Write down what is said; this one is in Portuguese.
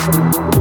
Música